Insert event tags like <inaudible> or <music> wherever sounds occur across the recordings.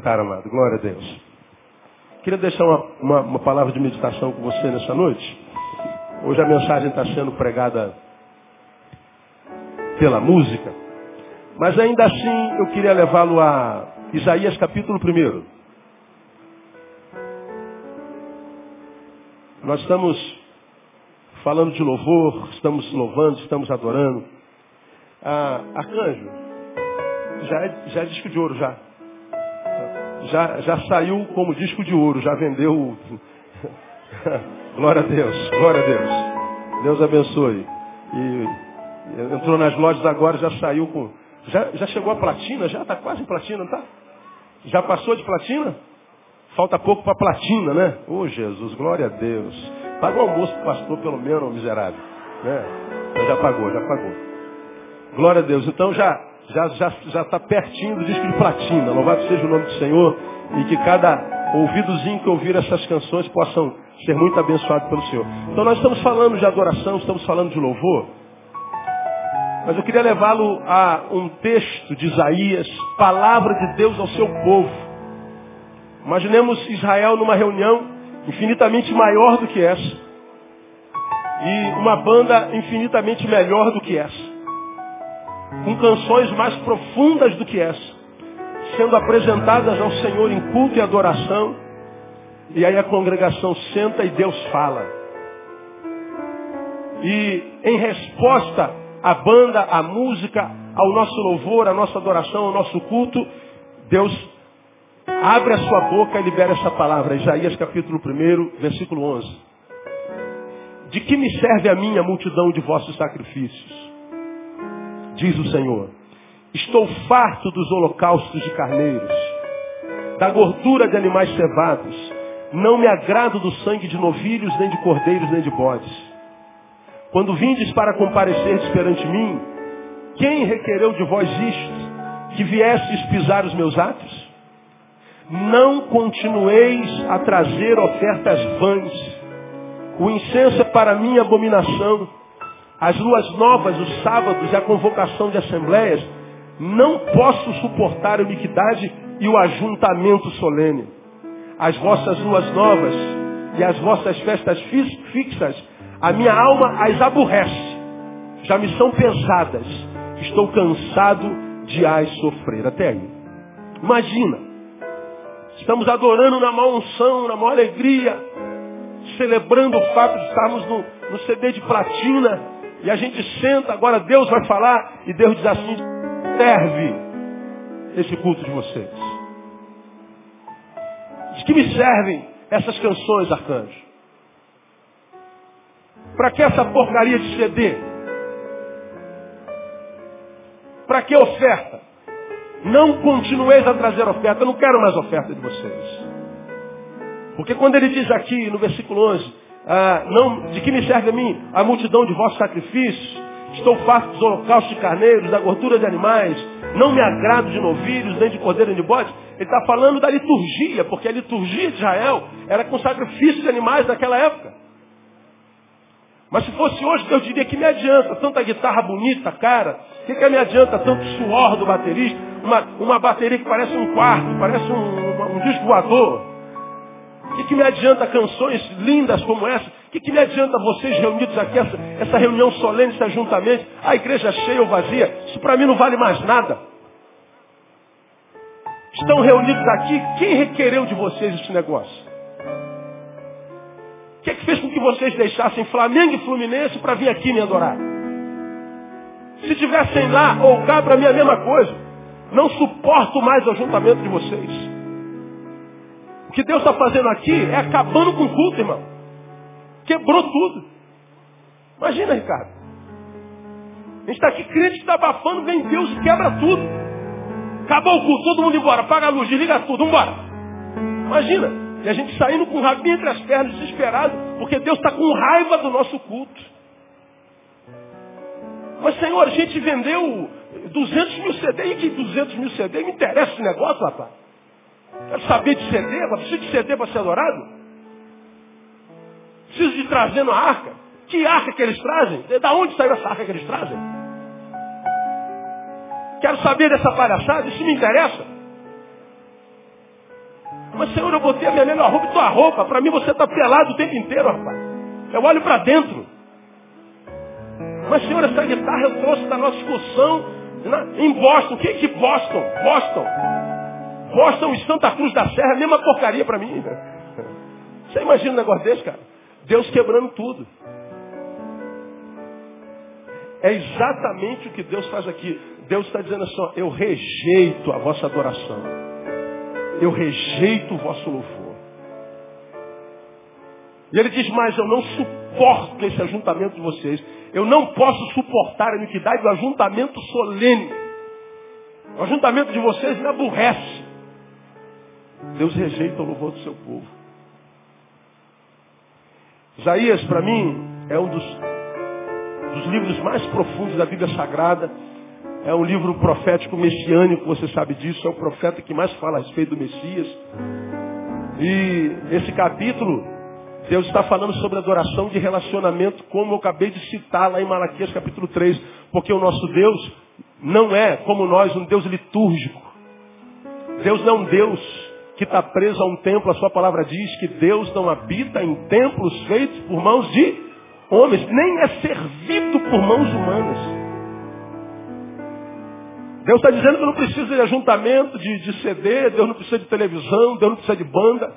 Sentar, amado. Glória a Deus. Queria deixar uma, uma, uma palavra de meditação com você nessa noite. Hoje a mensagem está sendo pregada pela música. Mas ainda assim eu queria levá-lo a Isaías capítulo 1. Nós estamos falando de louvor, estamos louvando, estamos adorando. Ah, arcanjo, já é, já é disco de ouro já. Já. Já saiu como disco de ouro, já vendeu. <laughs> glória a Deus, glória a Deus. Deus abençoe. E entrou nas lojas agora, já saiu com. Já, já chegou a platina, já está quase em platina, não está? Já passou de platina? Falta pouco para platina, né? Ô oh, Jesus, glória a Deus. Paga o almoço pro pastor, pelo menos, miserável. Né? Já pagou, já pagou. Glória a Deus. Então já já já já está pertinho do disco de platina. Louvado seja o nome do Senhor e que cada ouvidozinho que ouvir essas canções possam ser muito abençoados pelo Senhor. Então nós estamos falando de adoração, estamos falando de louvor. Mas eu queria levá-lo a um texto de Isaías, palavra de Deus ao seu povo. Imaginemos Israel numa reunião infinitamente maior do que essa. E uma banda infinitamente melhor do que essa. Com canções mais profundas do que essa. Sendo apresentadas ao Senhor em culto e adoração. E aí a congregação senta e Deus fala. E em resposta à banda, à música, ao nosso louvor, à nossa adoração, ao nosso culto, Deus Abre a sua boca e libera essa palavra. Isaías capítulo 1, versículo 11. De que me serve a minha multidão de vossos sacrifícios? Diz o Senhor. Estou farto dos holocaustos de carneiros, da gordura de animais cevados. Não me agrado do sangue de novilhos, nem de cordeiros, nem de bodes. Quando vindes para comparecer perante mim, quem requereu de vós isto? Que viestes pisar os meus atos? Não continueis a trazer ofertas vãs. O incenso é para mim abominação. As luas novas, os sábados e a convocação de assembleias, não posso suportar a iniquidade e o ajuntamento solene. As vossas luas novas e as vossas festas fixas, a minha alma as aborrece. Já me são pesadas. Estou cansado de as sofrer. Até aí. Imagina Estamos adorando na maior unção, na maior alegria, celebrando o fato de estarmos no, no CD de platina. E a gente senta, agora Deus vai falar, e Deus diz assim, serve esse culto de vocês. De que me servem essas canções, arcanjo? Para que essa porcaria de CD? Para que oferta? Não continueis a trazer oferta. Eu não quero mais oferta de vocês. Porque quando ele diz aqui no versículo 11, ah, não, de que me serve a mim a multidão de vossos sacrifícios? Estou farto dos holocaustos de carneiros, da gordura de animais, não me agrado de novilhos, nem de cordeiro, nem de bode. Ele está falando da liturgia, porque a liturgia de Israel era com sacrifícios de animais naquela época. Mas se fosse hoje, eu diria que me adianta tanta guitarra bonita, cara. O que, que me adianta tanto suor do baterista? Uma, uma bateria que parece um quarto, parece um, um disco voador. O que, que me adianta canções lindas como essa? O que, que me adianta vocês reunidos aqui, essa, essa reunião solene, esse ajuntamento, a igreja cheia ou vazia? Isso para mim não vale mais nada. Estão reunidos aqui, quem requereu de vocês esse negócio? O que, é que fez com que vocês deixassem Flamengo e Fluminense para vir aqui me adorar? Se tivessem lá ou cá, para mim é a mesma coisa. Não suporto mais o ajuntamento de vocês. O que Deus está fazendo aqui é acabando com o culto, irmão. Quebrou tudo. Imagina, Ricardo. A gente está aqui crente que está abafando, vem Deus quebra tudo. Acabou o culto, todo mundo embora, apaga a luz, desliga tudo, vambora. Imagina. E a gente saindo com o rabinho entre as pernas, desesperado, porque Deus está com raiva do nosso culto. Mas, Senhor, a gente vendeu 200 mil CD. E que 200 mil CD? Me interessa esse negócio, rapaz. Quero saber de CD, mas preciso de CD para ser adorado? Preciso de trazer na arca. Que arca que eles trazem? Da onde saiu essa arca que eles trazem? Quero saber dessa palhaçada, isso me interessa. Mas, Senhor, eu botei a minha melhor roupa e tua roupa. Para mim você está pelado o tempo inteiro, rapaz. Eu olho para dentro. Mas, Senhor, essa guitarra eu trouxe da nossa excursão em Boston. Quem é que Boston? Boston. Boston e Santa Cruz da Serra, mesma porcaria para mim. Você imagina um negócio desse, cara? Deus quebrando tudo. É exatamente o que Deus faz aqui. Deus está dizendo assim, ó, eu rejeito a vossa adoração. Eu rejeito o vosso louvor. E ele diz mais, eu não suporto esse ajuntamento de vocês. Eu não posso suportar a iniquidade do ajuntamento solene. O ajuntamento de vocês me aborrece. Deus rejeita o louvor do seu povo. Isaías, para mim, é um dos, dos livros mais profundos da Bíblia Sagrada. É um livro profético messiânico, você sabe disso. É o profeta que mais fala a respeito do Messias. E esse capítulo, Deus está falando sobre adoração de relacionamento, como eu acabei de citar lá em Malaquias capítulo 3. Porque o nosso Deus não é, como nós, um Deus litúrgico. Deus não é um Deus que está preso a um templo, a sua palavra diz que Deus não habita em templos feitos por mãos de homens, nem é servido por mãos humanas. Deus está dizendo que não precisa de ajuntamento, de, de CD, Deus não precisa de televisão, Deus não precisa de banda.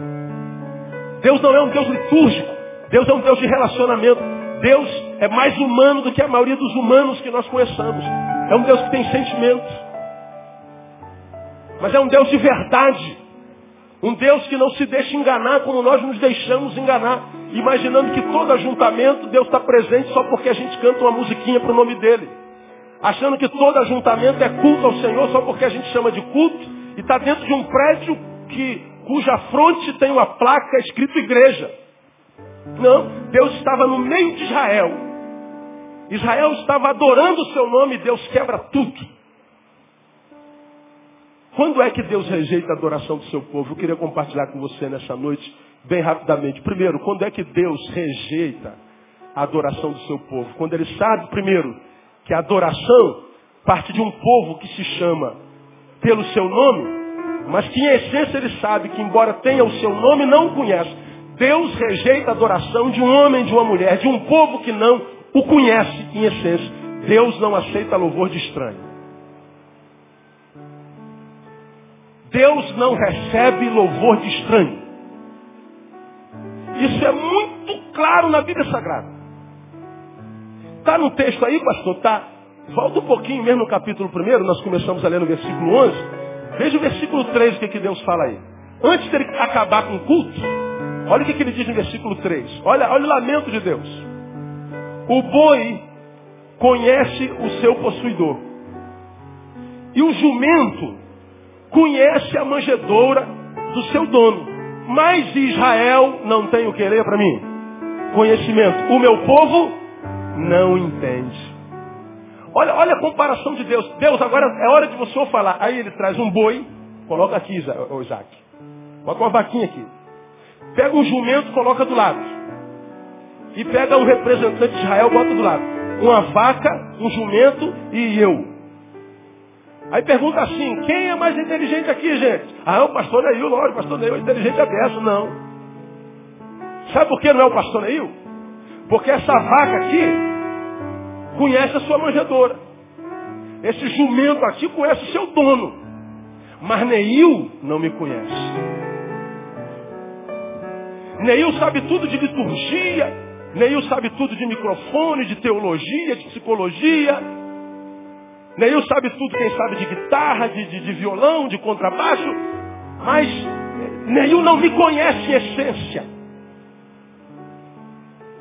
Deus não é um Deus litúrgico, Deus é um Deus de relacionamento. Deus é mais humano do que a maioria dos humanos que nós conheçamos. É um Deus que tem sentimento. Mas é um Deus de verdade. Um Deus que não se deixa enganar como nós nos deixamos enganar. Imaginando que todo ajuntamento Deus está presente só porque a gente canta uma musiquinha para o nome dele. Achando que todo ajuntamento é culto ao Senhor só porque a gente chama de culto e está dentro de um prédio que, cuja fronte tem uma placa escrito igreja. Não, Deus estava no meio de Israel. Israel estava adorando o seu nome e Deus quebra tudo. Quando é que Deus rejeita a adoração do seu povo? Eu queria compartilhar com você nessa noite, bem rapidamente. Primeiro, quando é que Deus rejeita a adoração do seu povo? Quando ele sabe, primeiro, que a adoração parte de um povo que se chama pelo seu nome, mas que em essência ele sabe que, embora tenha o seu nome, não o conhece. Deus rejeita a adoração de um homem, de uma mulher, de um povo que não o conhece em essência. Deus não aceita louvor de estranho. Deus não recebe louvor de estranho. Isso é muito claro na Bíblia Sagrada. Está no texto aí, pastor? Tá. Volta um pouquinho mesmo no capítulo 1, nós começamos a ler no versículo 11. Veja o versículo 3, o que, que Deus fala aí. Antes dele acabar com o culto, olha o que, que ele diz no versículo 3. Olha, olha o lamento de Deus. O boi conhece o seu possuidor. E o jumento conhece a manjedoura do seu dono. Mas Israel não tem o que ler para mim? Conhecimento. O meu povo não entende. Olha, olha a comparação de Deus. Deus, agora é hora de você falar. Aí ele traz um boi, coloca aqui, Isaac. Coloca uma vaquinha aqui. Pega um jumento, coloca do lado. E pega um representante de Israel, bota do lado. Uma vaca, um jumento e eu. Aí pergunta assim, quem é mais inteligente aqui, gente? Ah, o pastor Neil, lógico, o pastor Neil é inteligente a beça. Não. Sabe por que não é o pastor Neil? Porque essa vaca aqui conhece a sua manjedora. Esse jumento aqui conhece o seu dono. Mas Neil não me conhece. Neil sabe tudo de liturgia. Neil sabe tudo de microfone, de teologia, de psicologia. Neil sabe tudo, quem sabe de guitarra, de, de, de violão, de contrabaixo, mas Neil não me conhece em essência.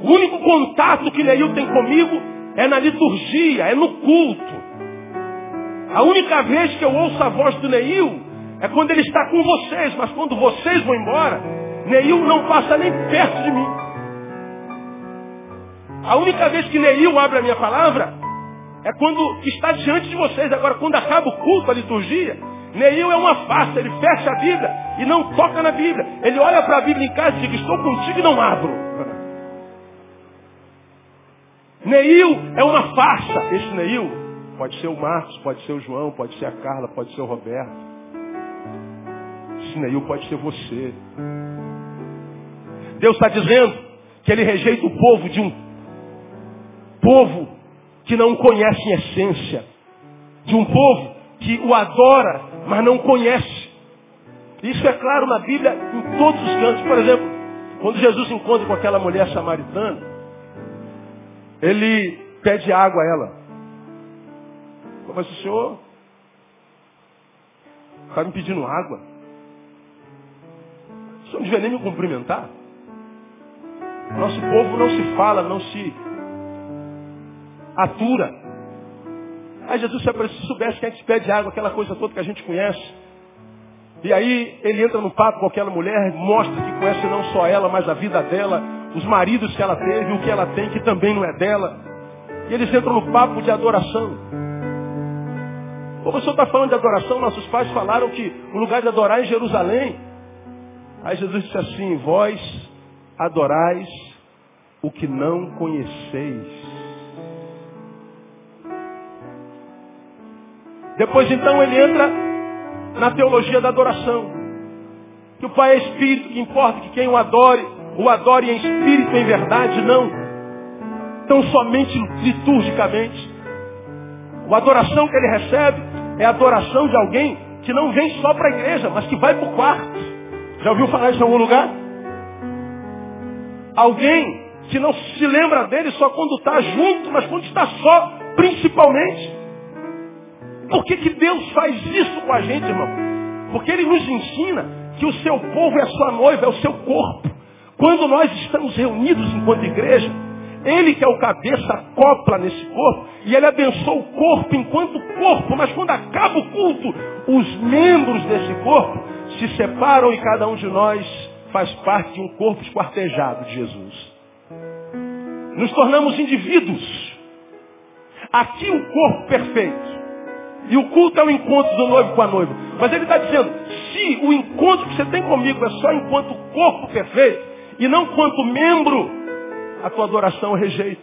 O único contato que Neil tem comigo é na liturgia, é no culto. A única vez que eu ouço a voz do Neil é quando ele está com vocês, mas quando vocês vão embora, Neil não passa nem perto de mim. A única vez que Neil abre a minha palavra é quando está diante de vocês. Agora, quando acaba o culto, a liturgia, Neil é uma farsa, ele fecha a Bíblia e não toca na Bíblia. Ele olha para a Bíblia em casa e diz, estou contigo e não abro. <laughs> Neil é uma farsa. Esse Neil pode ser o Marcos, pode ser o João, pode ser a Carla, pode ser o Roberto. Esse Neil pode ser você. Deus está dizendo que ele rejeita o povo de um povo que não conhece em essência. De um povo que o adora, mas não conhece. Isso é claro na Bíblia em todos os cantos. Por exemplo, quando Jesus encontra com aquela mulher samaritana, ele pede água a ela. Mas o senhor está me pedindo água? O senhor não devia nem me cumprimentar? Nosso povo não se fala, não se atura. Aí Jesus se soubesse que a gente pede água, aquela coisa toda que a gente conhece. E aí ele entra no papo com aquela mulher, mostra que conhece não só ela, mas a vida dela, os maridos que ela teve, o que ela tem, que também não é dela. E eles entram no papo de adoração. O senhor está falando de adoração, nossos pais falaram que o lugar de adorar é em Jerusalém. Aí Jesus disse assim, vós adorais o que não conheceis. Depois então ele entra na teologia da adoração. Que o Pai é Espírito, que importa que quem o adore, o adore em espírito em verdade, não tão somente liturgicamente. A adoração que ele recebe é a adoração de alguém que não vem só para a igreja, mas que vai para o quarto. Já ouviu falar isso em algum lugar? Alguém que não se lembra dele só quando está junto, mas quando está só, principalmente. Por que, que Deus faz isso com a gente, irmão? Porque Ele nos ensina que o seu povo é a sua noiva, é o seu corpo. Quando nós estamos reunidos enquanto igreja, Ele que é o cabeça acopla nesse corpo e Ele abençoa o corpo enquanto corpo, mas quando acaba o culto, os membros desse corpo se separam e cada um de nós faz parte de um corpo esquartejado de Jesus. Nos tornamos indivíduos. Aqui o corpo perfeito. E o culto é o encontro do noivo com a noiva. Mas ele está dizendo, se o encontro que você tem comigo é só enquanto corpo perfeito, e não quanto membro, a tua adoração eu rejeito.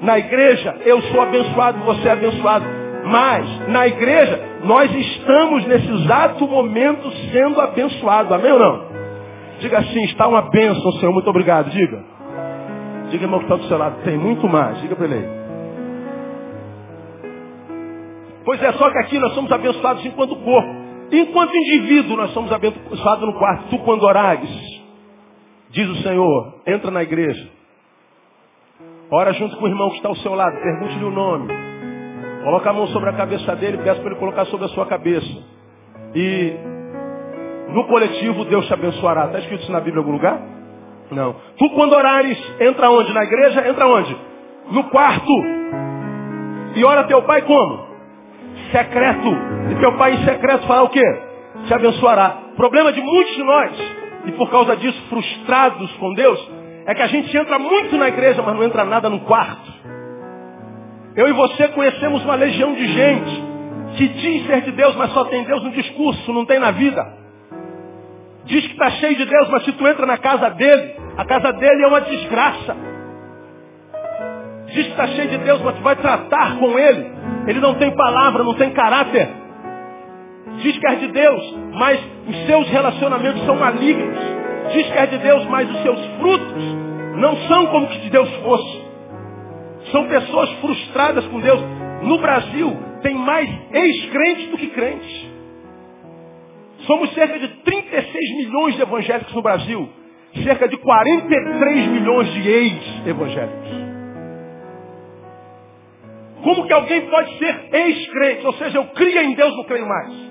Na igreja, eu sou abençoado, você é abençoado. Mas, na igreja, nós estamos nesse exato momento sendo abençoados. Amém ou não? Diga assim, está uma bênção, Senhor. Muito obrigado. Diga. Diga, irmão, que está do seu lado. Tem muito mais. Diga para ele. Pois é, só que aqui nós somos abençoados enquanto corpo. Enquanto indivíduo, nós somos abençoados no quarto. Tu, quando orares, diz o Senhor, entra na igreja. Ora junto com o irmão que está ao seu lado. Pergunte-lhe o nome. Coloca a mão sobre a cabeça dele peça para ele colocar sobre a sua cabeça. E no coletivo Deus te abençoará. Está escrito isso na Bíblia em algum lugar? Não. Tu quando orares, entra onde? Na igreja? Entra onde? No quarto. E ora teu pai como? Secreto. E teu pai em secreto fará o quê? Te abençoará. Problema de muitos de nós, e por causa disso frustrados com Deus, é que a gente entra muito na igreja, mas não entra nada no quarto. Eu e você conhecemos uma legião de gente que diz ser de Deus, mas só tem Deus no discurso, não tem na vida. Diz que está cheio de Deus, mas se tu entra na casa dele, a casa dele é uma desgraça. Diz que está cheio de Deus, mas vai tratar com ele. Ele não tem palavra, não tem caráter. Diz que é de Deus, mas os seus relacionamentos são malignos. Diz que é de Deus, mas os seus frutos não são como que de Deus fosse. São pessoas frustradas com Deus. No Brasil, tem mais ex-crentes do que crentes. Somos cerca de 36 milhões de evangélicos no Brasil. Cerca de 43 milhões de ex-evangélicos. Como que alguém pode ser ex-crente? Ou seja, eu cria em Deus, não creio mais.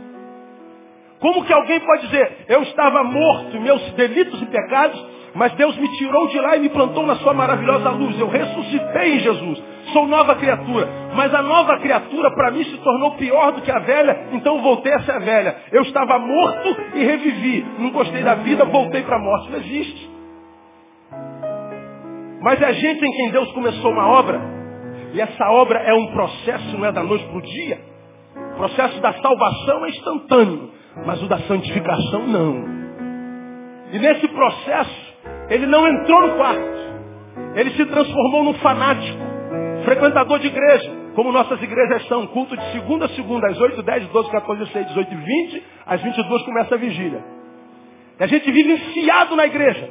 Como que alguém pode dizer, eu estava morto em meus delitos e pecados, mas Deus me tirou de lá e me plantou na sua maravilhosa luz. Eu ressuscitei em Jesus. Sou nova criatura. Mas a nova criatura para mim se tornou pior do que a velha, então voltei a ser velha. Eu estava morto e revivi. Não gostei da vida, voltei para a morte. Não existe. Mas é gente em quem Deus começou uma obra e essa obra é um processo, não é da noite para o dia. O processo da salvação é instantâneo, mas o da santificação não. E nesse processo, ele não entrou no quarto. Ele se transformou num fanático, frequentador de igreja, Como nossas igrejas são, culto de segunda a segunda, às 8, 10, 12, 14, 16, 18 e 20, às 22 começa a vigília. E a gente vive enfiado na igreja,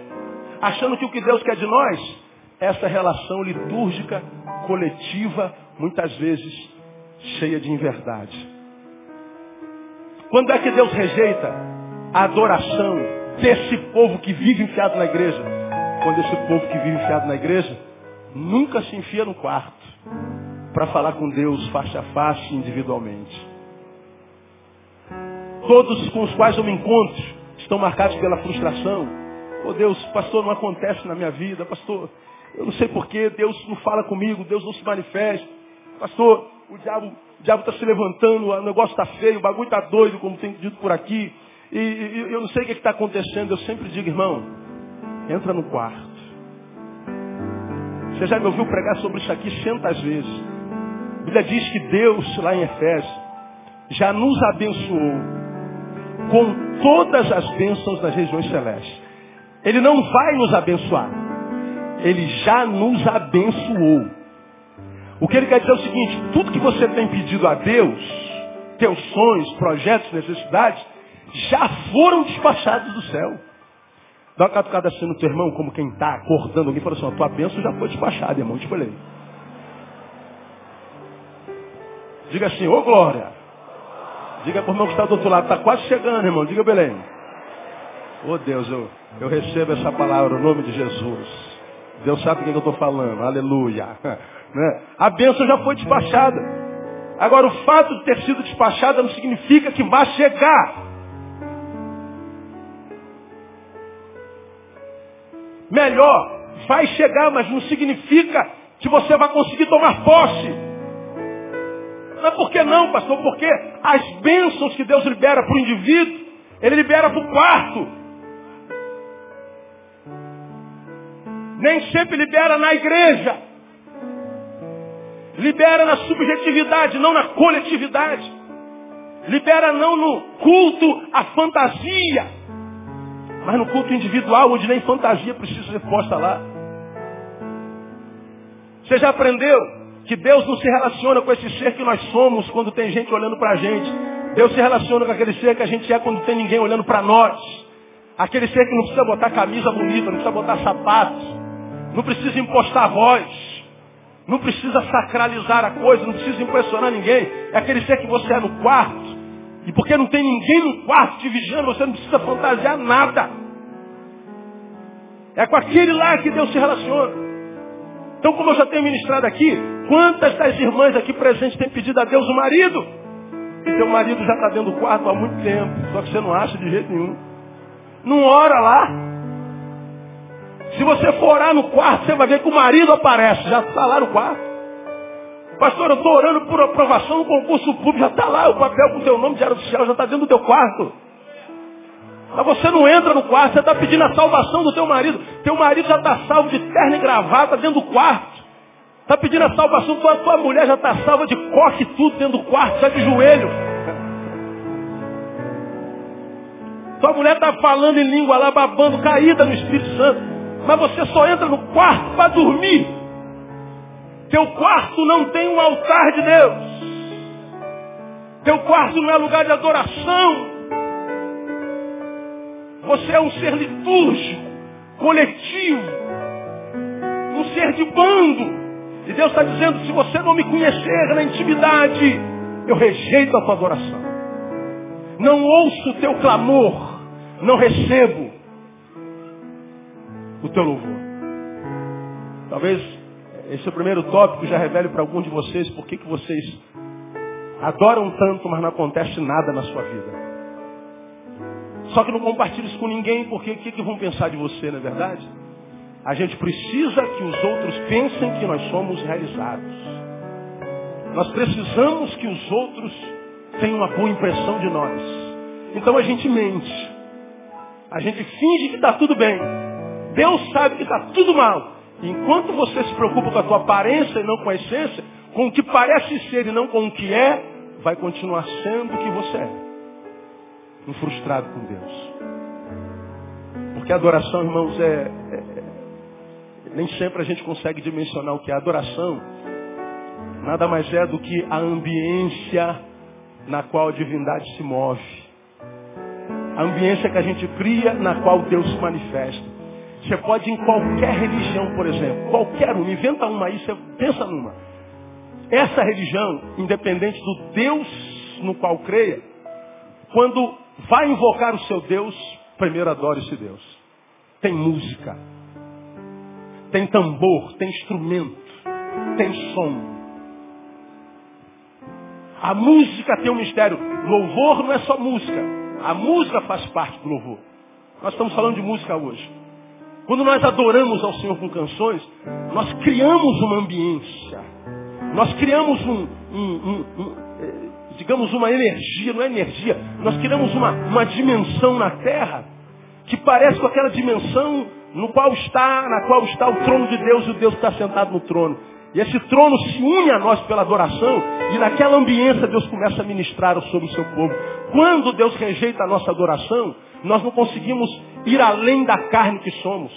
achando que o que Deus quer de nós essa relação litúrgica, coletiva, muitas vezes cheia de inverdade. Quando é que Deus rejeita a adoração desse povo que vive enfiado na igreja? Quando esse povo que vive enfiado na igreja nunca se enfia no quarto para falar com Deus face a face individualmente. Todos com os quais eu me encontro estão marcados pela frustração. Oh Deus, pastor, não acontece na minha vida, pastor, eu não sei porquê, Deus não fala comigo, Deus não se manifesta. Pastor, o diabo está se levantando, o negócio está feio, o bagulho está doido, como tem dito por aqui. E, e eu não sei o que está acontecendo. Eu sempre digo, irmão, entra no quarto. Você já me ouviu pregar sobre isso aqui centas vezes. A Bíblia diz que Deus, lá em Efésios, já nos abençoou com todas as bênçãos das regiões celestes. Ele não vai nos abençoar. Ele já nos abençoou. O que ele quer dizer é o seguinte, tudo que você tem pedido a Deus, teus sonhos, projetos, necessidades, já foram despachados do céu. Dá uma catucada assim no teu irmão, como quem está acordando alguém, fala assim, a tua bênção já foi despachada, irmão, te falei. Diga assim, ô glória. Diga para o irmão que está do outro lado, está quase chegando, irmão. Diga, Belém. Ô oh, Deus, eu, eu recebo essa palavra no nome de Jesus. Deus sabe quem eu estou falando. Aleluia. <laughs> Né? A bênção já foi despachada. Agora, o fato de ter sido despachada não significa que vá chegar. Melhor, vai chegar, mas não significa que você vai conseguir tomar posse. Mas por que não, pastor? Porque as bênçãos que Deus libera para o indivíduo, Ele libera para o quarto. Nem sempre libera na igreja. Libera na subjetividade, não na coletividade. Libera não no culto à fantasia, mas no culto individual, onde nem fantasia precisa ser posta lá. Você já aprendeu que Deus não se relaciona com esse ser que nós somos quando tem gente olhando para a gente. Deus se relaciona com aquele ser que a gente é quando tem ninguém olhando para nós. Aquele ser que não precisa botar camisa bonita, não precisa botar sapatos, não precisa impostar voz. Não precisa sacralizar a coisa, não precisa impressionar ninguém. É aquele ser que você é no quarto. E porque não tem ninguém no quarto te vigiando, você não precisa fantasiar nada. É com aquele lá que Deus se relaciona. Então, como eu já tenho ministrado aqui, quantas das irmãs aqui presentes têm pedido a Deus o marido? E teu marido já está dentro do quarto há muito tempo, só que você não acha de jeito nenhum. Não ora lá. Se você for orar no quarto, você vai ver que o marido aparece, já está lá no quarto. Pastor, eu estou orando por aprovação no concurso público, já está lá o papel com o teu nome de oficial, já está dentro do teu quarto. Mas você não entra no quarto, você está pedindo a salvação do teu marido. Teu marido já está salvo de terno e gravata dentro do quarto. Está pedindo a salvação, tua, tua mulher já está salva de coque tudo dentro do quarto, já de joelho. Tua mulher está falando em língua lá, babando, caída no Espírito Santo mas você só entra no quarto para dormir. Teu quarto não tem um altar de Deus. Teu quarto não é lugar de adoração. Você é um ser litúrgico, coletivo, um ser de bando. E Deus está dizendo, se você não me conhecer na intimidade, eu rejeito a tua adoração. Não ouço o teu clamor, não recebo o teu louvor. Talvez esse é primeiro tópico já revele para alguns de vocês por que, que vocês adoram tanto, mas não acontece nada na sua vida. Só que não compartilhe isso com ninguém, porque o que, que vão pensar de você, não é verdade? A gente precisa que os outros pensem que nós somos realizados. Nós precisamos que os outros tenham uma boa impressão de nós. Então a gente mente. A gente finge que está tudo bem. Deus sabe que está tudo mal. Enquanto você se preocupa com a tua aparência e não com a essência, com o que parece ser e não com o que é, vai continuar sendo o que você é. Um frustrado com Deus. Porque a adoração, irmãos, é, é, é nem sempre a gente consegue dimensionar o que é adoração. nada mais é do que a ambiência na qual a divindade se move. A ambiência que a gente cria na qual Deus se manifesta. Você pode ir em qualquer religião, por exemplo, qualquer uma, inventa uma aí, você pensa numa. Essa religião, independente do Deus no qual creia, quando vai invocar o seu Deus, primeiro adora esse Deus. Tem música, tem tambor, tem instrumento, tem som. A música tem um mistério. Louvor não é só música. A música faz parte do louvor. Nós estamos falando de música hoje. Quando nós adoramos ao Senhor com canções, nós criamos uma ambiência. Nós criamos um, um, um, um eh, digamos, uma energia, não é energia, nós criamos uma, uma dimensão na terra que parece com aquela dimensão no qual está, na qual está o trono de Deus e o Deus está sentado no trono. E esse trono se une a nós pela adoração, e naquela ambiência Deus começa a ministrar sobre o seu povo. Quando Deus rejeita a nossa adoração, nós não conseguimos ir além da carne que somos,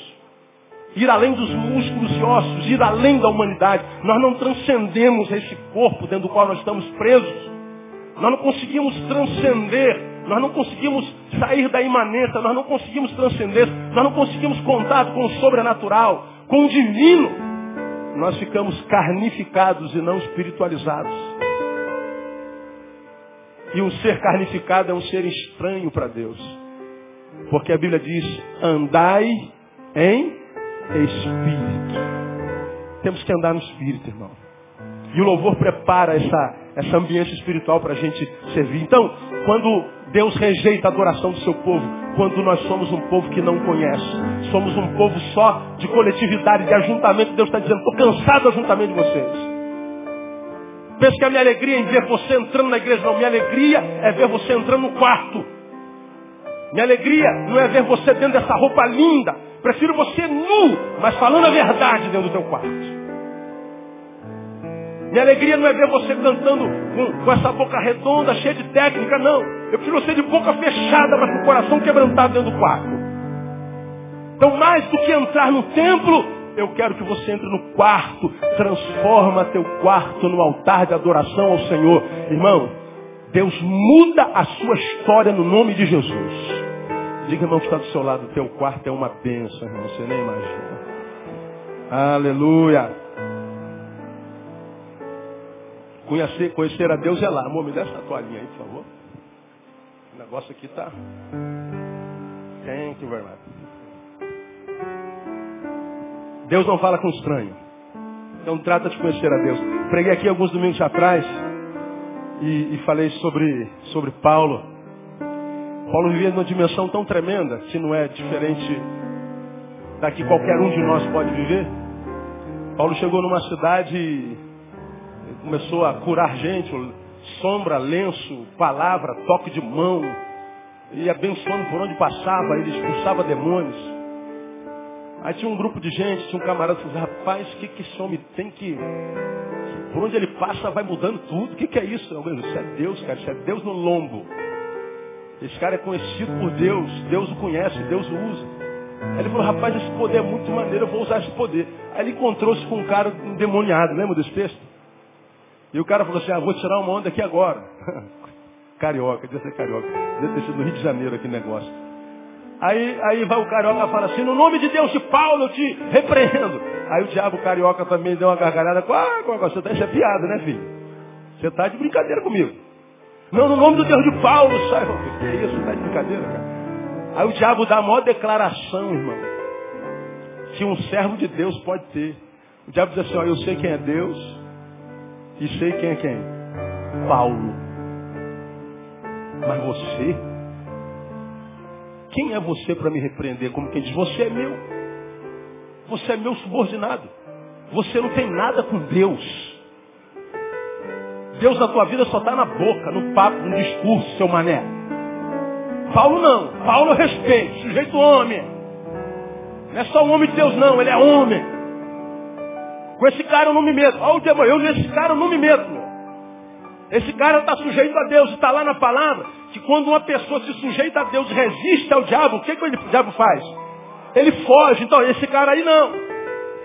ir além dos músculos e ossos, ir além da humanidade. Nós não transcendemos esse corpo dentro do qual nós estamos presos. Nós não conseguimos transcender, nós não conseguimos sair da imanência, nós não conseguimos transcender, nós não conseguimos contato com o sobrenatural, com o divino nós ficamos carnificados e não espiritualizados. E um ser carnificado é um ser estranho para Deus. Porque a Bíblia diz, andai em espírito. Temos que andar no espírito, irmão. E o louvor prepara essa, essa ambiente espiritual para a gente servir. Então, quando Deus rejeita a adoração do seu povo, quando nós somos um povo que não conhece, somos um povo só de coletividade, de ajuntamento, Deus está dizendo, estou cansado do ajuntamento de vocês. Pensa que a minha alegria é em ver você entrando na igreja, não. Minha alegria é ver você entrando no quarto. Minha alegria não é ver você dentro dessa roupa linda. Prefiro você nu, mas falando a verdade dentro do teu quarto. Minha alegria não é ver você cantando com, com, essa boca redonda, cheia de técnica, não. Eu prefiro você de boca fechada, mas com o coração quebrantado dentro do quarto. Então, mais do que entrar no templo, eu quero que você entre no quarto. Transforma teu quarto no altar de adoração ao Senhor. Irmão, Deus muda a sua história no nome de Jesus. Diga, irmão, que está do seu lado, teu quarto é uma bênção, irmão. Você nem imagina. Aleluia. Conhecer, conhecer a Deus é lá. Amor, me dá essa toalhinha aí, por favor. O negócio aqui tá. Thank you very much. Deus não fala com estranho. Então trata de conhecer a Deus. Preguei aqui alguns domingos atrás e, e falei sobre, sobre Paulo. Paulo vivia numa dimensão tão tremenda que não é diferente da que qualquer um de nós pode viver. Paulo chegou numa cidade começou a curar gente, sombra, lenço, palavra, toque de mão, e abençoando por onde passava, ele expulsava demônios. Aí tinha um grupo de gente, tinha um camarada que falou, rapaz, o que, que esse homem tem que. Por onde ele passa vai mudando tudo. O que, que é isso? Eu, isso é Deus, cara, isso é Deus no lombo. Esse cara é conhecido por Deus, Deus o conhece, Deus o usa. Aí ele falou, rapaz, esse poder é muito maneiro, eu vou usar esse poder. Aí ele encontrou-se com um cara endemoniado, lembra desse texto? E o cara falou assim, ah, vou tirar uma onda aqui agora. <laughs> carioca, devia ser carioca. Deve ter sido no Rio de Janeiro aquele negócio. Aí, aí vai o carioca e fala assim, no nome de Deus de Paulo eu te repreendo. Aí o diabo carioca também deu uma gargalhada. Ah, você tá, isso é piada, né, filho? Você está de brincadeira comigo. Não, no nome do Deus de Paulo, sai. Que é isso? Está de brincadeira, cara? Aí o diabo dá a maior declaração, irmão. Que um servo de Deus pode ter. O diabo diz assim, ó, eu sei quem é Deus, e sei quem é quem? Paulo. Mas você? Quem é você para me repreender? Como quem diz, você é meu. Você é meu subordinado. Você não tem nada com Deus. Deus na tua vida só está na boca, no papo, no discurso, seu mané. Paulo não. Paulo respeito, sujeito homem. Não é só um homem de Deus não, ele é homem. Com esse cara eu não me meto. Olha o demônio, eu nesse cara eu não me meto. Esse cara está sujeito a Deus. Está lá na palavra que quando uma pessoa se sujeita a Deus, resiste ao diabo, o que, que o diabo faz? Ele foge. Então, esse cara aí não.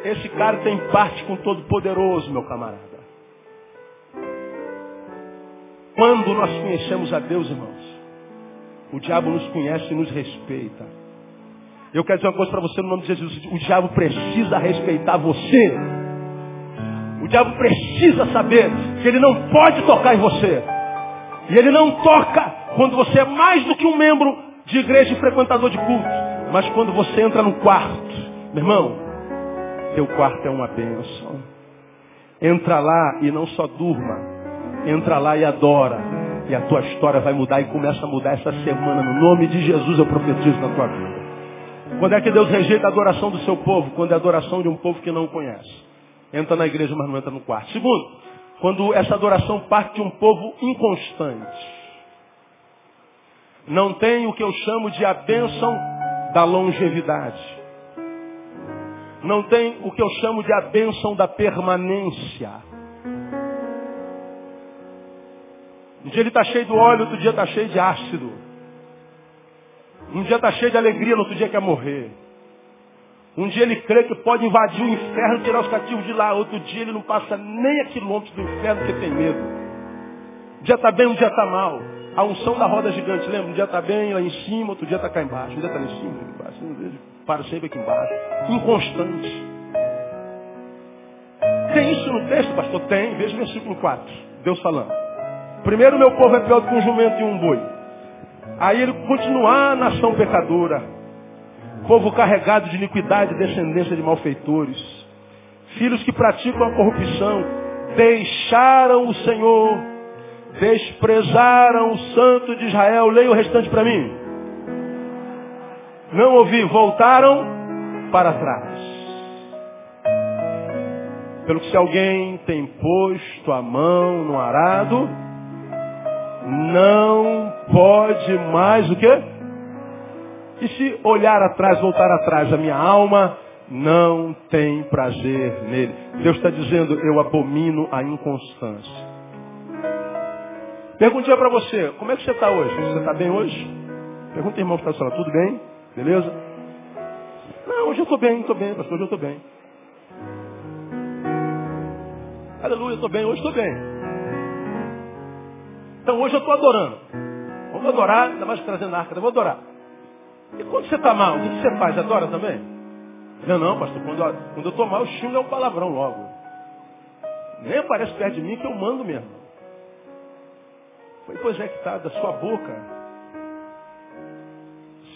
Esse cara tem parte com todo poderoso, meu camarada. Quando nós conhecemos a Deus, irmãos, o diabo nos conhece e nos respeita. Eu quero dizer uma coisa para você no nome de Jesus. O diabo precisa respeitar você. O diabo precisa saber que ele não pode tocar em você. E ele não toca quando você é mais do que um membro de igreja e frequentador de culto. Mas quando você entra no quarto, meu irmão, teu quarto é uma bênção. Entra lá e não só durma. Entra lá e adora. E a tua história vai mudar e começa a mudar essa semana. No nome de Jesus eu profetizo na tua vida. Quando é que Deus rejeita a adoração do seu povo? Quando é a adoração de um povo que não o conhece. Entra na igreja, mas não entra no quarto. Segundo, quando essa adoração parte de um povo inconstante. Não tem o que eu chamo de a bênção da longevidade. Não tem o que eu chamo de a bênção da permanência. Um dia ele está cheio de óleo, outro dia está cheio de ácido. Um dia está cheio de alegria, no outro dia quer morrer. Um dia ele crê que pode invadir o inferno e tirar os cativos de lá. Outro dia ele não passa nem a quilômetros do inferno porque tem medo. Um dia está bem, um dia está mal. A unção da roda gigante, lembra? Um dia está bem lá em cima, outro dia está cá embaixo. Um dia está lá em cima, outro embaixo. Um dia para sempre aqui embaixo. Inconstante. Tem isso no texto, pastor? Tem. Veja o versículo 4. Deus falando. Primeiro, meu povo é pior do que um jumento e um boi. Aí ele continua a nação pecadora povo carregado de iniquidade e descendência de malfeitores, filhos que praticam a corrupção, deixaram o Senhor, desprezaram o Santo de Israel. Leia o restante para mim. Não ouvi, voltaram para trás. Pelo que se alguém tem posto a mão no arado, não pode mais o quê? E se olhar atrás, voltar atrás, a minha alma não tem prazer nele. Deus está dizendo, eu abomino a inconstância. Perguntinha para você, como é que você está hoje? Você está bem hoje? Pergunta irmão que está falando, tudo bem? Beleza? Não, hoje eu estou bem, estou bem, pastor, hoje eu estou bem. Aleluia, estou bem, hoje estou bem. Então hoje eu estou adorando. Vamos adorar, ainda mais trazendo a arca, eu vou adorar. E quando você está mal, o que você faz? Adora também? Não, não, pastor. Quando, eu estou mal, o xingo é um palavrão logo. Nem aparece perto de mim que eu mando mesmo. Que está, da sua boca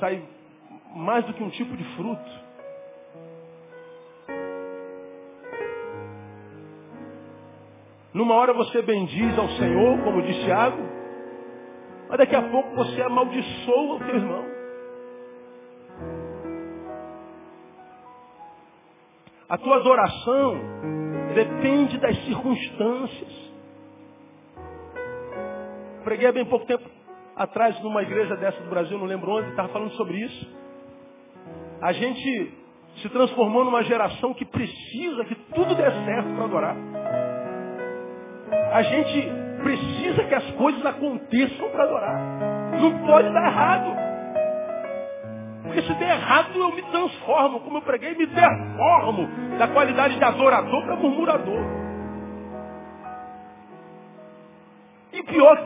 sai mais do que um tipo de fruto. Numa hora você bendiz ao Senhor, como disse Tiago, mas daqui a pouco você amaldiçoa o teu irmão. A tua adoração depende das circunstâncias. Preguei há bem pouco tempo atrás numa igreja dessa do Brasil, não lembro onde, estava falando sobre isso. A gente se transformou numa geração que precisa que tudo dê certo para adorar. A gente precisa que as coisas aconteçam para adorar. Não pode dar errado. Porque se der errado, eu me transformo, como eu preguei, me deformo da qualidade de adorador para murmurador. E pior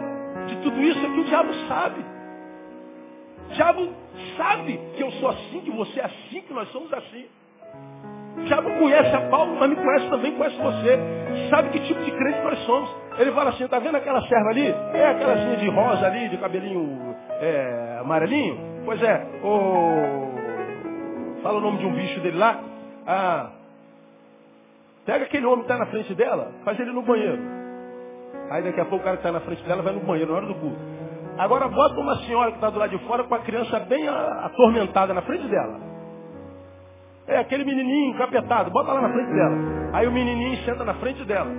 de tudo isso é que o diabo sabe. O diabo sabe que eu sou assim, que você é assim, que nós somos assim. Diabo conhece a Paulo, mas me conhece também, conhece você. Sabe que tipo de crente nós somos. Ele fala assim, tá vendo aquela serva ali? É aquela de rosa ali, de cabelinho é, amarelinho? Pois é, o... fala o nome de um bicho dele lá. Ah, pega aquele homem que está na frente dela, faz ele no banheiro. Aí daqui a pouco o cara que está na frente dela vai no banheiro na hora do culto. Agora bota uma senhora que está do lado de fora com a criança bem atormentada na frente dela. É aquele menininho encapetado, bota lá na frente dela. Aí o menininho senta na frente dela.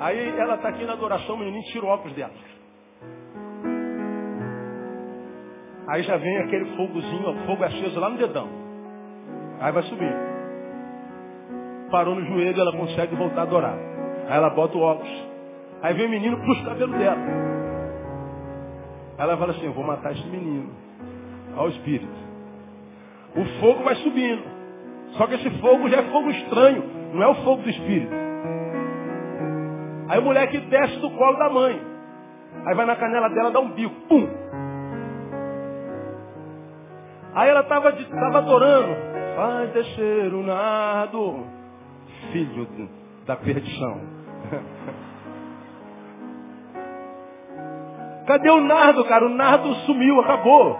Aí ela está aqui na adoração, o menininho tira o óculos dela. Aí já vem aquele fogozinho, fogo aceso lá no dedão. Aí vai subir. Parou no joelho, ela consegue voltar a adorar. Aí ela bota o óculos. Aí vem o menino, puxa o cabelo dela. Ela fala assim, eu vou matar esse menino. Olha o espírito. O fogo vai subindo. Só que esse fogo já é fogo estranho. Não é o fogo do espírito. Aí o moleque desce do colo da mãe. Aí vai na canela dela, dá um bico. Pum! Aí ela estava tava adorando. Faz descer o nado, filho da perdição. <laughs> Cadê o nardo, cara? O nardo sumiu, acabou.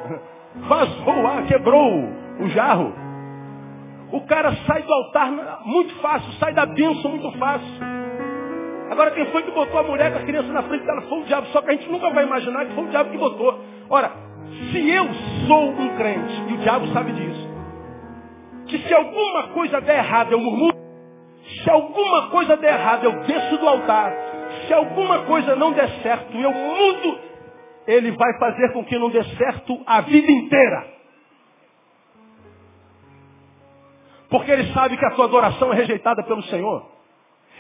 Vazou lá, quebrou o jarro. O cara sai do altar muito fácil, sai da bênção muito fácil. Agora, quem foi que botou a mulher com a criança na frente dela foi o diabo. Só que a gente nunca vai imaginar que foi o diabo que botou. Ora, se eu sou um crente, e o diabo sabe disso, que se alguma coisa der errado eu murmuro, se alguma coisa der errado eu desço do altar, se alguma coisa não der certo eu mudo, ele vai fazer com que não dê certo a vida inteira. Porque ele sabe que a tua adoração é rejeitada pelo Senhor.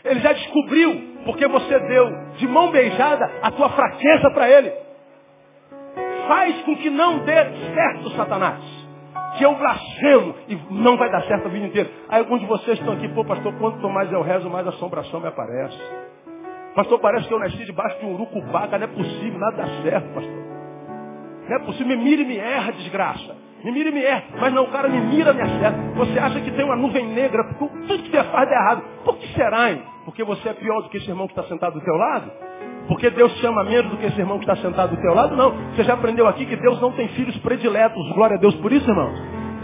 Ele já descobriu porque você deu de mão beijada a tua fraqueza para ele. Faz com que não dê certo, Satanás. Que eu blasfemo e não vai dar certo a vida inteira. Aí alguns de vocês estão aqui, pô, pastor, quanto mais eu rezo, mais assombração me aparece. Pastor, parece que eu nasci debaixo de um urucubaca, não é possível, nada dá certo, pastor. Não é possível, me mira e me erra, desgraça. Me mira e me erra. Mas não, o cara me mira, me acerta. Você acha que tem uma nuvem negra, porque tudo que você faz dá errado. Por que será, hein? Porque você é pior do que esse irmão que está sentado do teu lado? Porque Deus te ama menos do que esse irmão que está sentado do teu lado? Não. Você já aprendeu aqui que Deus não tem filhos prediletos. Glória a Deus por isso, irmão.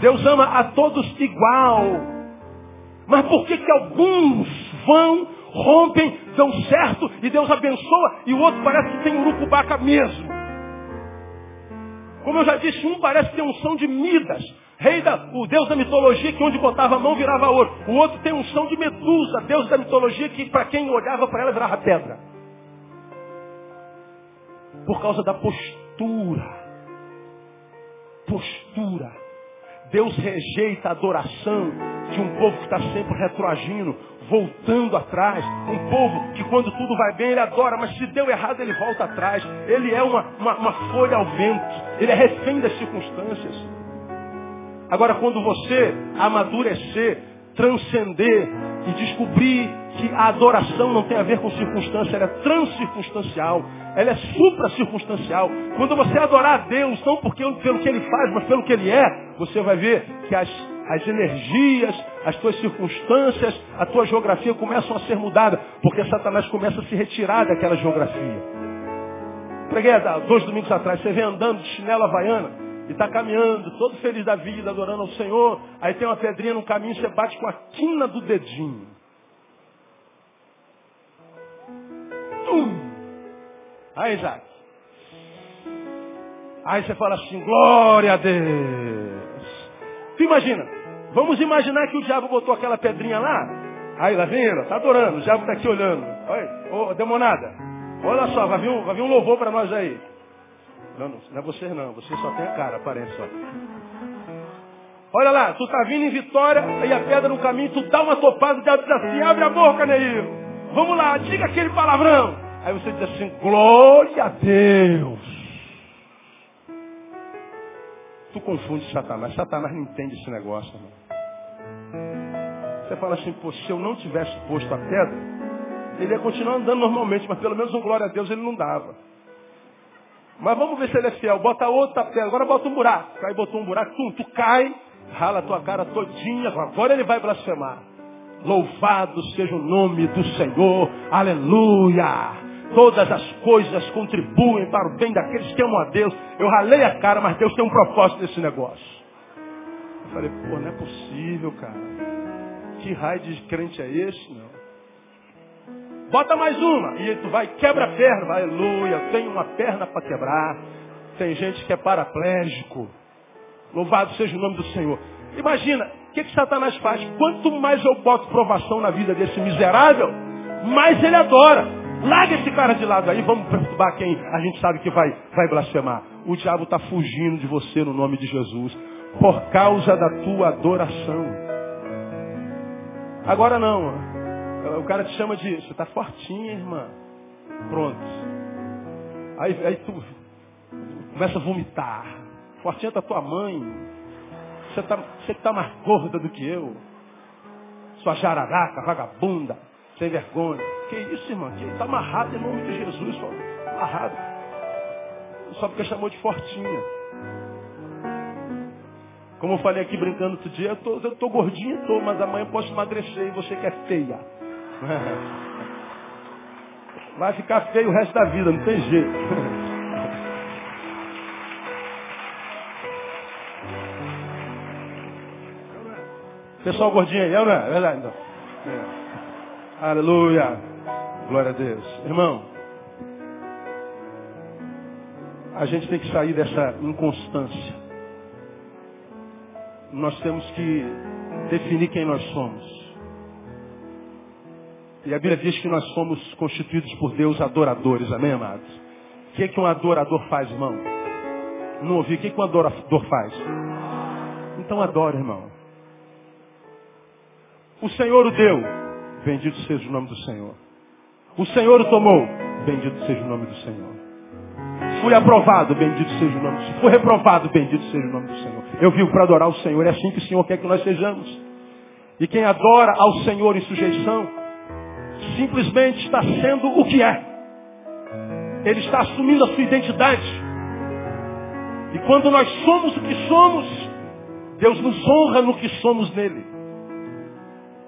Deus ama a todos igual. Mas por que que alguns vão, rompem, dão certo e Deus abençoa e o outro parece que tem urucubaca mesmo? Como eu já disse, um parece ter unção de Midas, rei da, o deus da mitologia que onde botava a mão virava ouro. O outro tem unção de Medusa, deus da mitologia que para quem olhava para ela virava pedra. Por causa da postura. Postura. Deus rejeita a adoração de um povo que está sempre retroagindo, voltando atrás. Um povo que quando tudo vai bem ele adora, mas se deu errado ele volta atrás. Ele é uma, uma, uma folha ao vento. Ele é refém das circunstâncias. Agora quando você amadurecer, transcender e descobrir que a adoração não tem a ver com circunstância, ela é transcircunstancial, ela é supracircunstancial. Quando você adorar a Deus, não porque, pelo que Ele faz, mas pelo que Ele é, você vai ver que as, as energias, as tuas circunstâncias, a tua geografia começam a ser mudada, porque Satanás começa a se retirar daquela geografia. Preguei dois domingos atrás, você vem andando de chinela havaiana, e está caminhando, todo feliz da vida, adorando ao Senhor. Aí tem uma pedrinha no caminho, você bate com a quina do dedinho. Tum! Aí, Isaac. Aí você fala assim, glória a Deus. Tu imagina, vamos imaginar que o diabo botou aquela pedrinha lá. Aí, lá vem ela, está adorando, o diabo está aqui olhando. Oi, ô, demonada, olha só, vai vir um, vai vir um louvor para nós aí. Não, não, não é você não. Você só tem a cara, aparece só. Olha lá, tu tá vindo em Vitória, aí a pedra no caminho, tu dá uma topada, o diabo diz assim, abre a boca, Neil. Vamos lá, diga aquele palavrão. Aí você diz assim, glória a Deus. Tu confunde Satanás. Satanás não entende esse negócio. Você fala assim, pô, se eu não tivesse posto a pedra, ele ia continuar andando normalmente, mas pelo menos um glória a Deus ele não dava. Mas vamos ver se ele é fiel. Bota outra pedra, agora bota um buraco. Aí botou um buraco, tum, tu cai, rala a tua cara todinha, agora ele vai blasfemar. Louvado seja o nome do Senhor, aleluia. Todas as coisas contribuem para o bem daqueles que amam a Deus. Eu ralei a cara, mas Deus tem um propósito nesse negócio. Eu falei, pô, não é possível, cara. Que raio de crente é esse? Não. Bota mais uma. E tu vai, quebra a perna. Aleluia. Tem uma perna para quebrar. Tem gente que é paraplégico. Louvado seja o nome do Senhor. Imagina, o que, que Satanás faz? Quanto mais eu boto provação na vida desse miserável, mais ele adora. Larga esse cara de lado aí, vamos perturbar quem a gente sabe que vai, vai blasfemar. O diabo está fugindo de você no nome de Jesus. Por causa da tua adoração. Agora não. O cara te chama de, você está fortinha, irmã. Pronto. Aí, aí tu começa a vomitar. Fortinha tá tua mãe. Você está você tá mais gorda do que eu. Sua jararaca, vagabunda, sem vergonha. Que isso, irmão? Que está amarrado em nome de Jesus. Só. Amarrado. só porque chamou de fortinha. Como eu falei aqui brincando outro dia, eu tô, eu tô gordinha, tô, mas amanhã eu posso emagrecer e você que é feia. <laughs> Vai ficar feio o resto da vida, não tem jeito. <laughs> Pessoal gordinho aí, é não é? é verdade, então. É. Aleluia. Glória a Deus. Irmão, a gente tem que sair dessa inconstância. Nós temos que definir quem nós somos. E a Bíblia diz que nós somos constituídos por Deus adoradores, amém, amados? O que, é que um adorador faz, irmão? Não ouvi, o que, é que um adorador faz? Então adore, irmão. O Senhor o deu. Bendito seja o nome do Senhor. O Senhor o tomou. Bendito seja o nome do Senhor. Fui aprovado, bendito seja o nome do Senhor. Fui reprovado, bendito seja o nome do Senhor. Eu vivo para adorar o Senhor. É assim que o Senhor quer que nós sejamos. E quem adora ao Senhor em sujeição, simplesmente está sendo o que é. Ele está assumindo a sua identidade. E quando nós somos o que somos, Deus nos honra no que somos nele.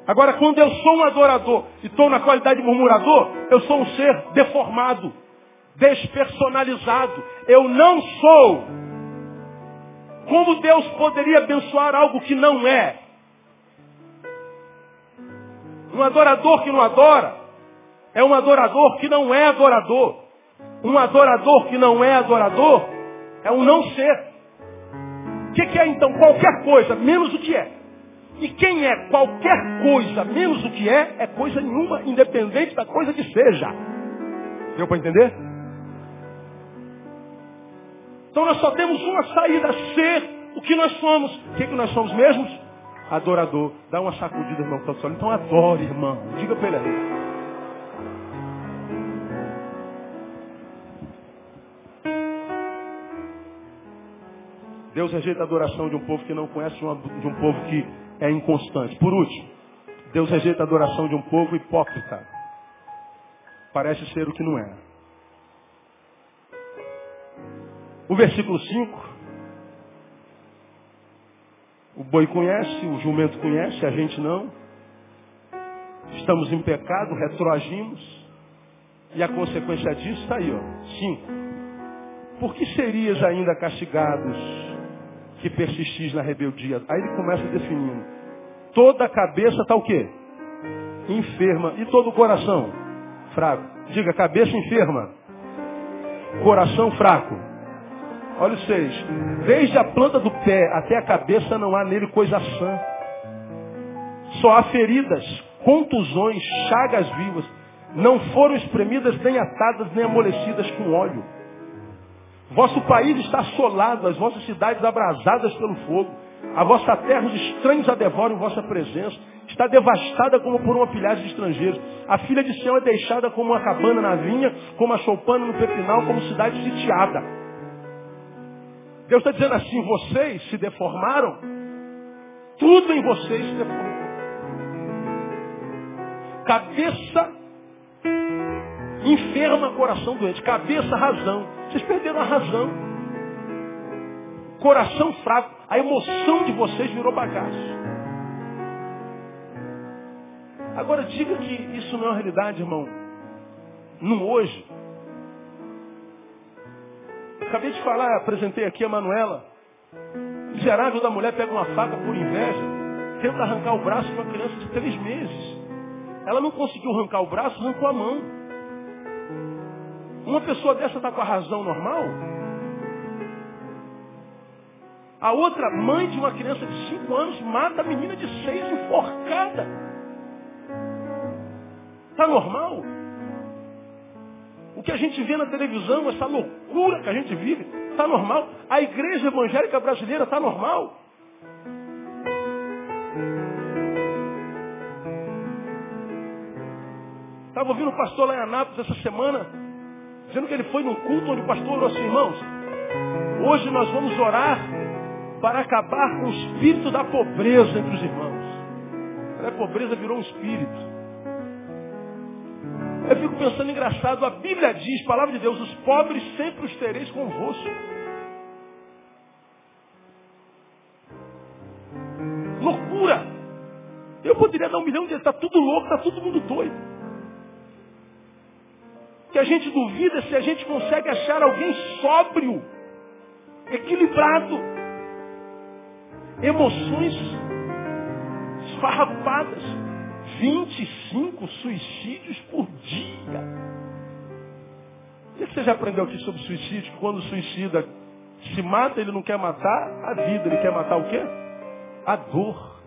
Agora, quando eu sou um adorador e estou na qualidade de murmurador, eu sou um ser deformado, despersonalizado. Eu não sou. Como Deus poderia abençoar algo que não é? Um adorador que não adora é um adorador que não é adorador. Um adorador que não é adorador é um não ser. O que, que é então? Qualquer coisa, menos o que é. E quem é qualquer coisa menos o que é, é coisa nenhuma, independente da coisa que seja. Deu para entender? Então nós só temos uma saída, ser o que nós somos. O que, é que nós somos mesmos? Adorador. Dá uma sacudida, irmão, que está Então adore, irmão. Diga para ele aí. Deus rejeita a adoração de um povo que não conhece, de um povo que é inconstante. Por último, Deus rejeita a adoração de um povo hipócrita. Parece ser o que não é. O versículo 5. O boi conhece, o jumento conhece, a gente não. Estamos em pecado, retroagimos. E a consequência disso está aí, ó. 5. Por que serias ainda castigados que persistis na rebeldia. Aí ele começa definindo. Toda cabeça está o quê? Enferma. E todo o coração? Fraco. Diga, cabeça enferma. Coração fraco. Olha os seis. Desde a planta do pé até a cabeça não há nele coisa sã. Só há feridas, contusões, chagas vivas. Não foram espremidas, nem atadas, nem amolecidas com óleo. Vosso país está assolado, as vossas cidades abrasadas pelo fogo. A vossa terra, os estranhos a devoram em vossa presença. Está devastada como por uma pilhagem de estrangeiros. A filha de Sião é deixada como uma cabana na vinha, como a choupana no pepinal, como cidade sitiada. Deus está dizendo assim, vocês se deformaram, tudo em vocês se deformou. Cabeça enferma, coração doente. Cabeça, razão. Vocês perderam a razão. Coração fraco. A emoção de vocês virou bagaço. Agora diga que isso não é uma realidade, irmão. No hoje. Acabei de falar, apresentei aqui a Manuela. Miserável da mulher pega uma faca por inveja, tenta arrancar o braço de uma criança de três meses. Ela não conseguiu arrancar o braço, arrancou a mão. Uma pessoa dessa está com a razão normal? A outra, mãe de uma criança de 5 anos, mata a menina de 6 enforcada. Está normal? O que a gente vê na televisão, essa loucura que a gente vive, está normal? A igreja evangélica brasileira está normal? Estava ouvindo o pastor lá em Anápolis essa semana, Dizendo que ele foi num culto onde o pastor orou assim, irmãos, hoje nós vamos orar para acabar com o espírito da pobreza entre os irmãos. A pobreza virou um espírito. Eu fico pensando engraçado, a Bíblia diz, palavra de Deus, os pobres sempre os tereis convosco. Loucura! Eu poderia dar um milhão de está tudo louco, está todo mundo doido. Que a gente duvida se a gente consegue achar alguém sóbrio, equilibrado, emoções esfarrapadas. 25 suicídios por dia. O que você já aprendeu aqui sobre suicídio? Que quando o suicida se mata, ele não quer matar a vida, ele quer matar o quê? A dor.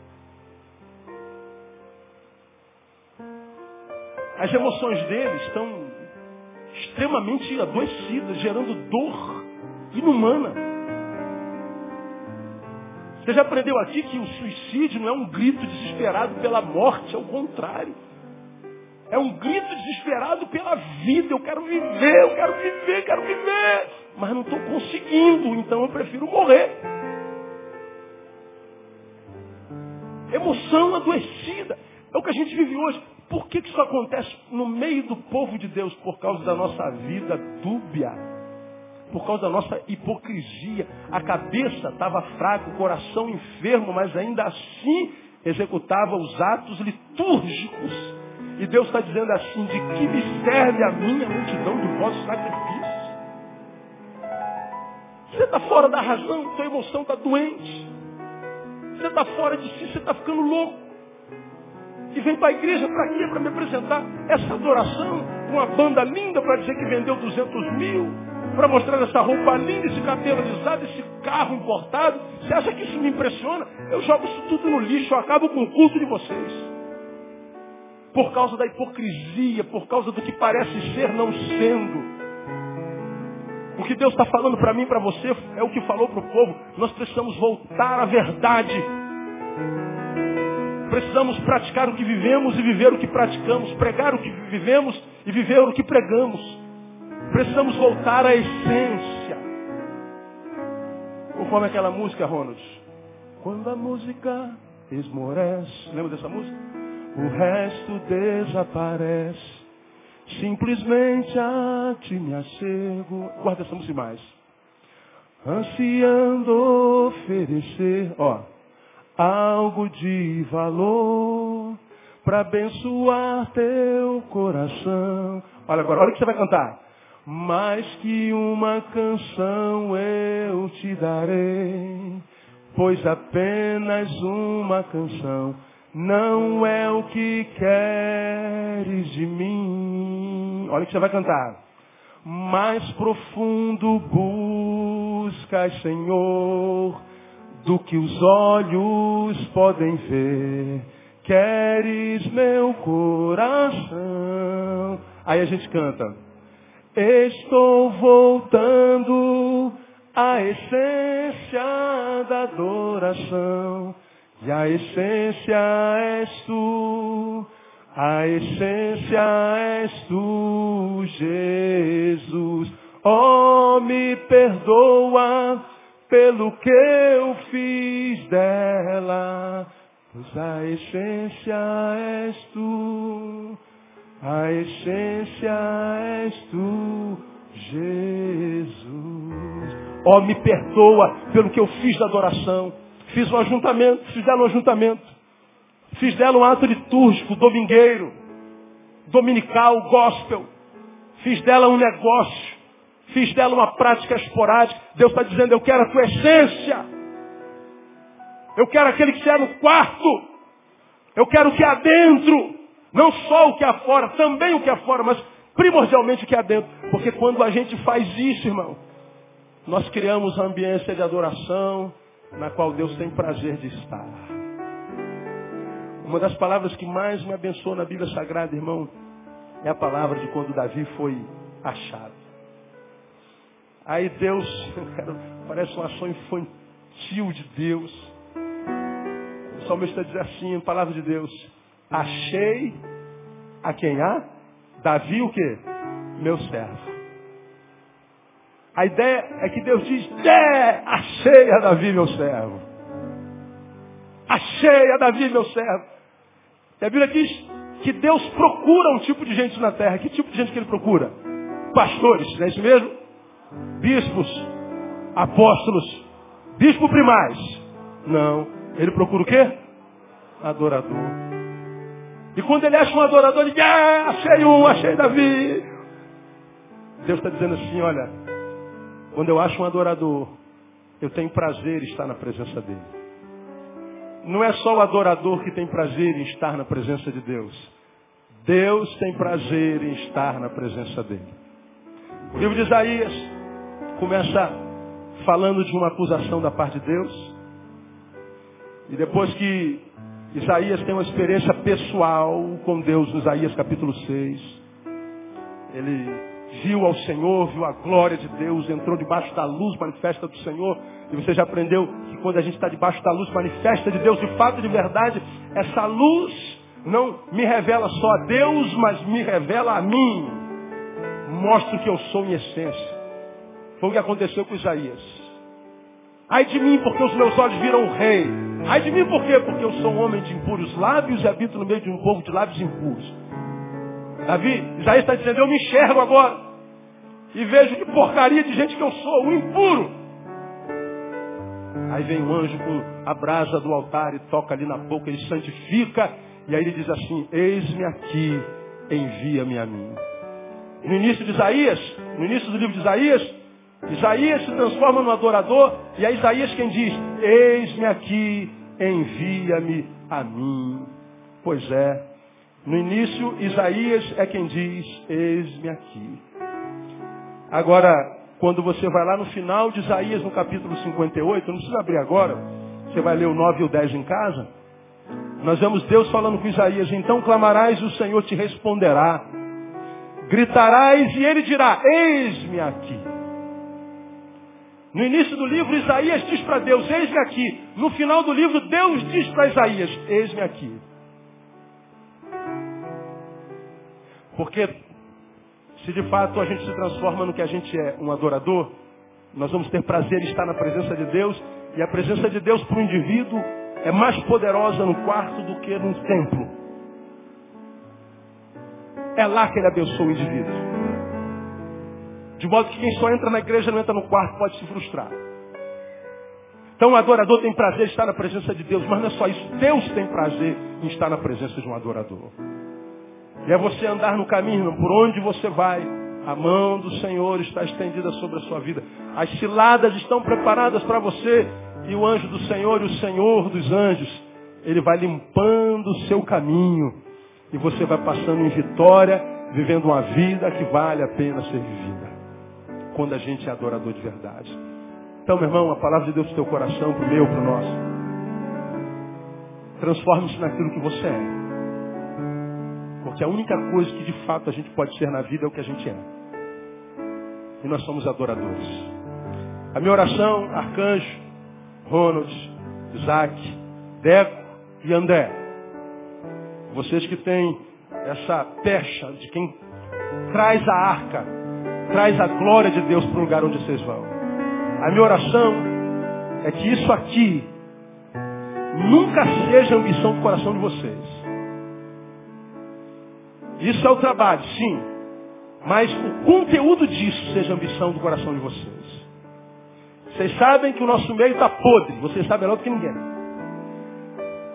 As emoções dele estão extremamente adoecidas, gerando dor inumana. Você já aprendeu aqui que o suicídio não é um grito desesperado pela morte, ao contrário. É um grito desesperado pela vida. Eu quero viver, eu quero viver, quero viver. Mas não estou conseguindo, então eu prefiro morrer. Emoção adoecida. É o que a gente vive hoje. Por que, que isso acontece no meio do povo de Deus? Por causa da nossa vida dúbia por causa da nossa hipocrisia. A cabeça estava fraca, o coração enfermo, mas ainda assim executava os atos litúrgicos. E Deus está dizendo assim, de que me serve a minha multidão de vossos sacrifícios? Você está fora da razão, sua emoção está doente. Você está fora de si, você está ficando louco. E vem para a igreja para quê? Para me apresentar essa adoração, uma banda linda para dizer que vendeu 200 mil, para mostrar essa roupa linda, esse cabelo alisado, esse carro importado. Você acha que isso me impressiona? Eu jogo isso tudo no lixo, eu acabo com o culto de vocês. Por causa da hipocrisia, por causa do que parece ser não sendo. O que Deus está falando para mim para você é o que falou para o povo. Nós precisamos voltar à verdade. Precisamos praticar o que vivemos e viver o que praticamos. Pregar o que vivemos e viver o que pregamos. Precisamos voltar à essência. Conforme aquela música, Ronald. Quando a música esmorece. Lembra dessa música? O resto desaparece. Simplesmente a ti me achego. Guarda essa música mais. Ansiando oferecer, ó, algo de valor para abençoar teu coração. Olha agora, olha o que você vai cantar. Mais que uma canção eu te darei, pois apenas uma canção não é o que queres de mim. Olha o que você vai cantar. Mais profundo buscas, Senhor, do que os olhos podem ver. Queres meu coração. Aí a gente canta. Estou voltando à essência da adoração. E a essência és tu, a essência és tu, Jesus. Oh, me perdoa pelo que eu fiz dela, pois a essência és tu. A essência és tu, Jesus. Oh, me perdoa pelo que eu fiz da adoração. Fiz um ajuntamento, fiz dela um ajuntamento. Fiz dela um ato litúrgico, domingueiro, dominical, gospel. Fiz dela um negócio. Fiz dela uma prática esporádica. Deus está dizendo, eu quero a tua essência. Eu quero aquele que é no quarto. Eu quero o que há dentro. Não só o que há fora, também o que há fora, mas primordialmente o que há dentro. Porque quando a gente faz isso, irmão, nós criamos a ambiência de adoração na qual Deus tem prazer de estar. Uma das palavras que mais me abençoou na Bíblia Sagrada, irmão, é a palavra de quando Davi foi achado. Aí Deus, <laughs> parece uma ação infantil de Deus. O salmista diz assim, palavra de Deus, Achei a quem há? Davi o quê? Meu servo. A ideia é que Deus diz, é, achei a Davi meu servo. Achei a Davi meu servo. E a Bíblia diz, que Deus procura um tipo de gente na terra. Que tipo de gente que ele procura? Pastores, não é isso mesmo? Bispos, apóstolos, bispo primais. Não. Ele procura o quê? Adorador. E quando ele acha um adorador, ele diz, ah, achei um, achei Davi. Deus está dizendo assim, olha, quando eu acho um adorador, eu tenho prazer em estar na presença dele. Não é só o adorador que tem prazer em estar na presença de Deus. Deus tem prazer em estar na presença dele. O livro de Isaías começa falando de uma acusação da parte de Deus. E depois que Isaías tem uma experiência pessoal com Deus, no Isaías capítulo 6, ele viu ao Senhor, viu a glória de Deus, entrou debaixo da luz manifesta do Senhor. E você já aprendeu que quando a gente está debaixo da luz manifesta de Deus, de fato, de verdade, essa luz não me revela só a Deus, mas me revela a mim. Mostra o que eu sou em essência. Foi o que aconteceu com Isaías. Ai de mim, porque os meus olhos viram o rei. Ai de mim, por quê? Porque eu sou um homem de impuros lábios e habito no meio de um povo de lábios impuros. Davi, Isaías está dizendo, eu me enxergo agora. E vejo que porcaria de gente que eu sou, um impuro. Aí vem um anjo com a brasa do altar e toca ali na boca, ele santifica. E aí ele diz assim, eis-me aqui, envia-me a mim. No início de Isaías, no início do livro de Isaías, Isaías se transforma no adorador, e é Isaías quem diz, eis-me aqui, envia-me a mim. Pois é, no início, Isaías é quem diz, eis-me aqui. Agora, quando você vai lá no final de Isaías, no capítulo 58, não precisa abrir agora, você vai ler o 9 e o 10 em casa, nós vemos Deus falando com Isaías, então clamarás e o Senhor te responderá. Gritarás e ele dirá, eis-me aqui. No início do livro, Isaías diz para Deus, eis-me aqui. No final do livro, Deus diz para Isaías, eis-me aqui. Porque se de fato a gente se transforma no que a gente é, um adorador, nós vamos ter prazer em estar na presença de Deus, e a presença de Deus para o indivíduo é mais poderosa no quarto do que no templo. É lá que ele abençoa o indivíduo. De modo que quem só entra na igreja não entra no quarto pode se frustrar. Então o adorador tem prazer em estar na presença de Deus, mas não é só isso. Deus tem prazer em estar na presença de um adorador. E é você andar no caminho, por onde você vai. A mão do Senhor está estendida sobre a sua vida. As ciladas estão preparadas para você. E o anjo do Senhor e o Senhor dos anjos, ele vai limpando o seu caminho. E você vai passando em vitória, vivendo uma vida que vale a pena ser vivida. Quando a gente é adorador de verdade. Então, meu irmão, a palavra de Deus para o teu coração, para o meu, para o nosso. Transforme-se naquilo que você é. Porque a única coisa que de fato a gente pode ser na vida é o que a gente é. E nós somos adoradores. A minha oração, Arcanjo, Ronald, Isaac, Deco e André. Vocês que têm essa pecha de quem traz a arca, traz a glória de Deus para o lugar onde vocês vão. A minha oração é que isso aqui nunca seja a ambição do coração de vocês. Isso é o trabalho, sim. Mas o conteúdo disso seja a ambição do coração de vocês. Vocês sabem que o nosso meio está podre. Vocês sabem melhor do que ninguém.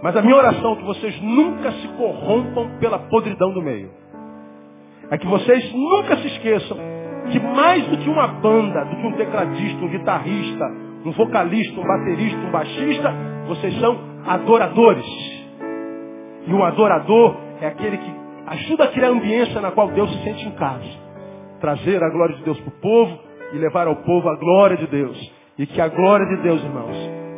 Mas a minha oração é que vocês nunca se corrompam pela podridão do meio. É que vocês nunca se esqueçam que mais do que uma banda, do que um tecladista, um guitarrista, um vocalista, um baterista, um baixista, vocês são adoradores. E um adorador é aquele que Ajuda a criar a ambiência na qual Deus se sente em casa. Trazer a glória de Deus para o povo e levar ao povo a glória de Deus. E que a glória de Deus, irmãos,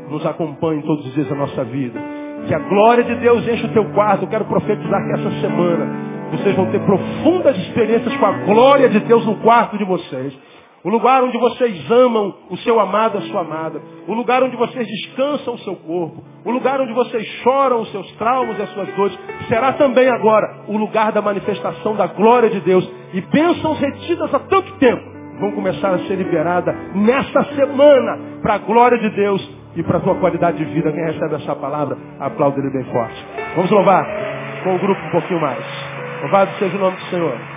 nos acompanhe todos os dias da nossa vida. Que a glória de Deus enche o teu quarto. Eu quero profetizar que essa semana vocês vão ter profundas experiências com a glória de Deus no quarto de vocês. O lugar onde vocês amam o seu amado, a sua amada. O lugar onde vocês descansam o seu corpo. O lugar onde vocês choram os seus traumas e as suas dores. Será também agora o lugar da manifestação da glória de Deus. E bênçãos retidas há tanto tempo vão começar a ser liberadas nessa semana para a glória de Deus e para a tua qualidade de vida. Quem recebe essa palavra, aplaude ele bem forte. Vamos louvar. com o grupo um pouquinho mais. Louvado seja o nome do Senhor.